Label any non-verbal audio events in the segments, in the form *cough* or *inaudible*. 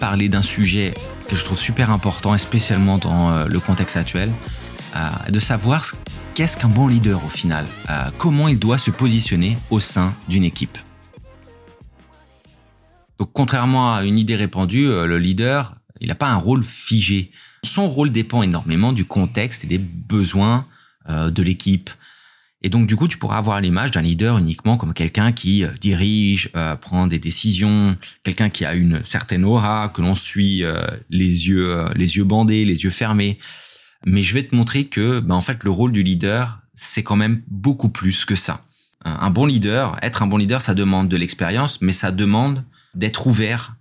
parler d'un sujet que je trouve super important, et spécialement dans euh, le contexte actuel, euh, de savoir qu'est-ce qu'un bon leader au final, euh, comment il doit se positionner au sein d'une équipe. Donc contrairement à une idée répandue, le leader, il n'a pas un rôle figé. Son rôle dépend énormément du contexte et des besoins de l'équipe. Et donc du coup, tu pourras avoir l'image d'un leader uniquement comme quelqu'un qui euh, dirige, euh, prend des décisions, quelqu'un qui a une certaine aura, que l'on suit euh, les yeux les yeux bandés, les yeux fermés. Mais je vais te montrer que ben, en fait le rôle du leader, c'est quand même beaucoup plus que ça. Un bon leader, être un bon leader, ça demande de l'expérience, mais ça demande d'être ouvert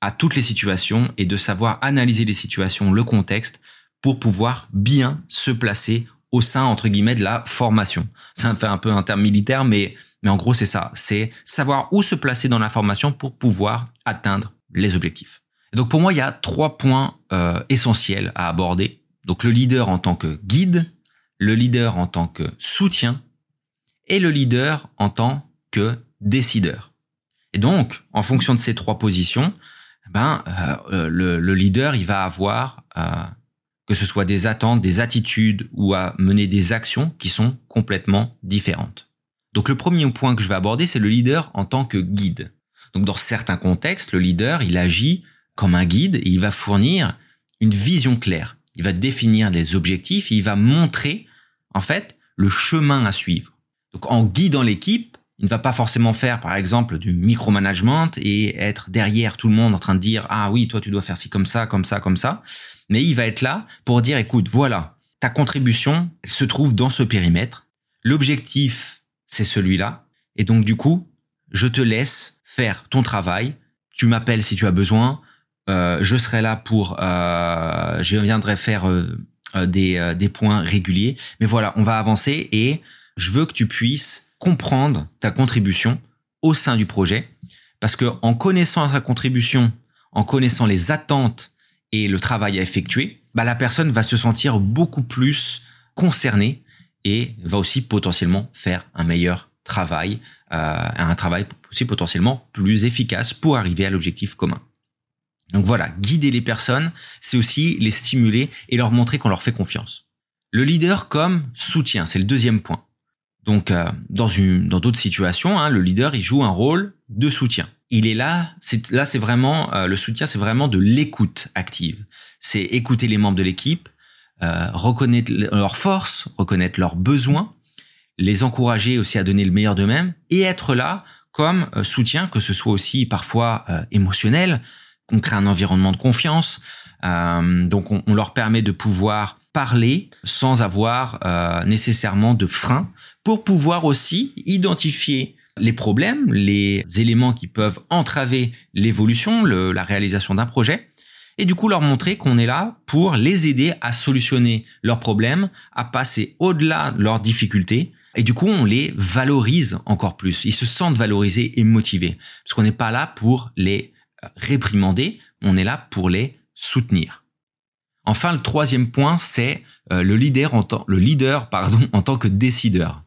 à toutes les situations et de savoir analyser les situations, le contexte, pour pouvoir bien se placer au sein entre guillemets de la formation. Ça fait un peu un terme militaire, mais mais en gros c'est ça, c'est savoir où se placer dans la formation pour pouvoir atteindre les objectifs. Donc pour moi il y a trois points euh, essentiels à aborder. Donc le leader en tant que guide, le leader en tant que soutien et le leader en tant que décideur. Et donc en fonction de ces trois positions, ben euh, le, le, leader il va avoir euh, que ce soit des attentes, des attitudes ou à mener des actions qui sont complètement différentes. Donc le premier point que je vais aborder, c'est le leader en tant que guide. Donc dans certains contextes, le leader, il agit comme un guide et il va fournir une vision claire. Il va définir les objectifs et il va montrer, en fait, le chemin à suivre. Donc en guidant l'équipe, il ne va pas forcément faire, par exemple, du micromanagement et être derrière tout le monde en train de dire, ah oui, toi tu dois faire ci comme ça, comme ça, comme ça mais il va être là pour dire, écoute, voilà, ta contribution se trouve dans ce périmètre. L'objectif, c'est celui-là. Et donc, du coup, je te laisse faire ton travail. Tu m'appelles si tu as besoin. Euh, je serai là pour, euh, je viendrai faire euh, des, des points réguliers. Mais voilà, on va avancer et je veux que tu puisses comprendre ta contribution au sein du projet. Parce que en connaissant sa contribution, en connaissant les attentes et le travail à effectuer, bah, la personne va se sentir beaucoup plus concernée et va aussi potentiellement faire un meilleur travail, euh, un travail aussi potentiellement plus efficace pour arriver à l'objectif commun. Donc voilà, guider les personnes, c'est aussi les stimuler et leur montrer qu'on leur fait confiance. Le leader comme soutien, c'est le deuxième point. Donc euh, dans dans d'autres situations, hein, le leader il joue un rôle de soutien il est là. C'est là, c'est vraiment euh, le soutien, c'est vraiment de l'écoute active. C'est écouter les membres de l'équipe, euh, reconnaître leurs forces, reconnaître leurs besoins, les encourager aussi à donner le meilleur d'eux-mêmes et être là comme euh, soutien, que ce soit aussi parfois émotionnel, qu'on crée un environnement de confiance. donc, on, on, leur permet de pouvoir parler sans avoir nécessairement de frein pour pouvoir aussi identifier les problèmes, les éléments qui peuvent entraver l'évolution, la réalisation d'un projet, et du coup leur montrer qu'on est là pour les aider à solutionner leurs problèmes, à passer au-delà de leurs difficultés, et du coup on les valorise encore plus. Ils se sentent valorisés et motivés, parce qu'on n'est pas là pour les euh, réprimander, on est là pour les soutenir. Enfin, le troisième point, c'est euh, le leader en le leader, pardon, *laughs* en tant que décideur.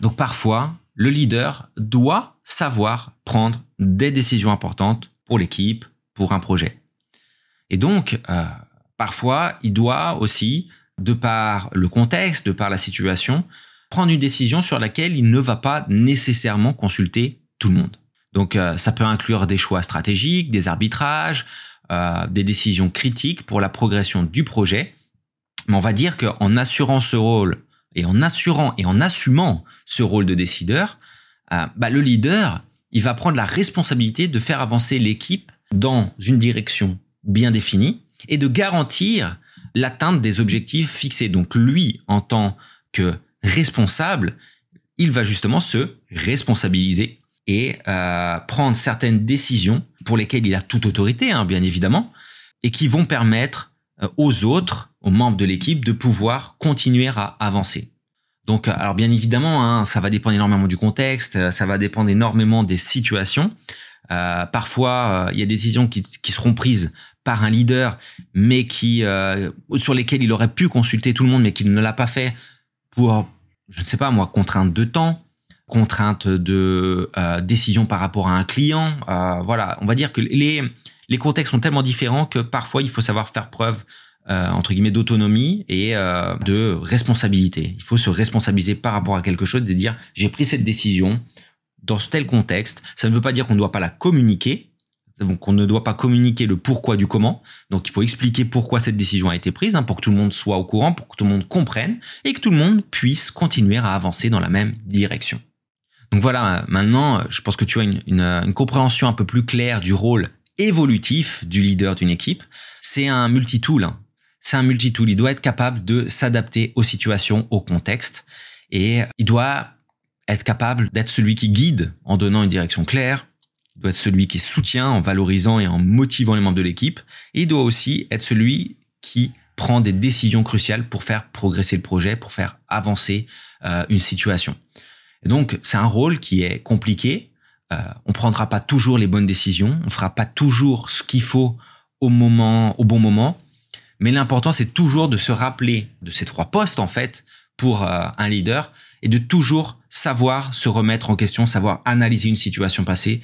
Donc parfois, le leader doit savoir prendre des décisions importantes pour l'équipe, pour un projet. Et donc, euh, parfois, il doit aussi, de par le contexte, de par la situation, prendre une décision sur laquelle il ne va pas nécessairement consulter tout le monde. Donc, euh, ça peut inclure des choix stratégiques, des arbitrages, euh, des décisions critiques pour la progression du projet. Mais on va dire qu'en assurant ce rôle et en assurant et en assumant ce rôle de décideur, euh, bah, le leader, il va prendre la responsabilité de faire avancer l'équipe dans une direction bien définie et de garantir l'atteinte des objectifs fixés. Donc lui, en tant que responsable, il va justement se responsabiliser et euh, prendre certaines décisions pour lesquelles il a toute autorité, hein, bien évidemment, et qui vont permettre aux autres, aux membres de l'équipe, de pouvoir continuer à avancer. Donc, alors bien évidemment, hein, ça va dépendre énormément du contexte, ça va dépendre énormément des situations. Euh, parfois, il y a des décisions qui, qui, seront prises par un leader, mais qui sur lesquelles il aurait pu consulter tout le monde, mais qu'il ne l'a pas fait pour, je ne sais pas moi, contrainte de temps, contrainte de euh, décision par rapport à un client. Euh, voilà, on va dire que les, les contextes sont tellement différents que parfois il faut savoir faire preuve euh, entre guillemets d'autonomie et euh, de responsabilité. Il faut se responsabiliser par rapport à quelque chose et dire j'ai pris cette décision dans tel contexte. Ça ne veut pas dire qu'on ne doit pas la communiquer. Donc on ne doit pas communiquer le pourquoi du comment. Donc il faut expliquer pourquoi cette décision a été prise hein, pour que tout le monde soit au courant, pour que tout le monde comprenne et que tout le monde puisse continuer à avancer dans la même direction. Donc voilà, maintenant, je pense que tu as une, compréhension un peu plus claire du rôle évolutif du leader d'une équipe. C'est un multitool. Hein. C'est un multitool. Il doit être capable de s'adapter aux situations, au contexte. Et il doit être capable d'être celui qui guide en donnant une direction claire. Il doit être celui qui soutient en valorisant et en motivant les membres de l'équipe. Et il doit aussi être celui qui prend des décisions cruciales pour faire progresser le projet, pour faire avancer euh, une situation donc, c'est un rôle qui est compliqué. Euh, on prendra pas toujours les bonnes décisions, on fera pas toujours ce qu'il faut au moment, au bon moment. Mais l'important, c'est toujours de se rappeler de ces trois postes en fait pour euh, un leader et de toujours savoir se remettre en question, savoir analyser une situation passée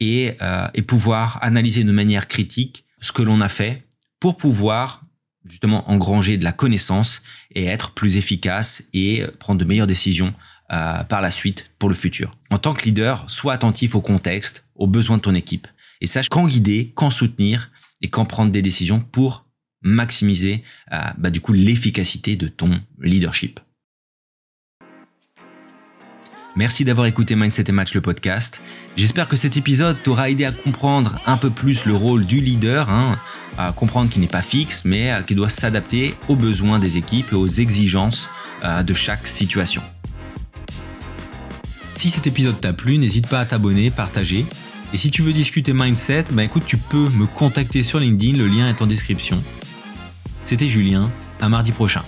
et, euh, et pouvoir analyser de manière critique ce que l'on a fait pour pouvoir justement engranger de la connaissance et être plus efficace et prendre de meilleures décisions euh, par la suite pour le futur. En tant que leader, sois attentif au contexte, aux besoins de ton équipe et sache quand guider, quand soutenir et quand prendre des décisions pour maximiser euh, bah, du coup l'efficacité de ton leadership. Merci d'avoir écouté Mindset et Match le podcast. J'espère que cet épisode t'aura aidé à comprendre un peu plus le rôle du leader, hein, à comprendre qu'il n'est pas fixe, mais euh, qu'il doit s'adapter aux besoins des équipes et aux exigences de chaque situation. Si cet épisode t'a plu, n'hésite pas à t'abonner, partager. Et si tu veux discuter mindset, bah écoute, tu peux me contacter sur LinkedIn, le lien est en description. C'était Julien, à mardi prochain.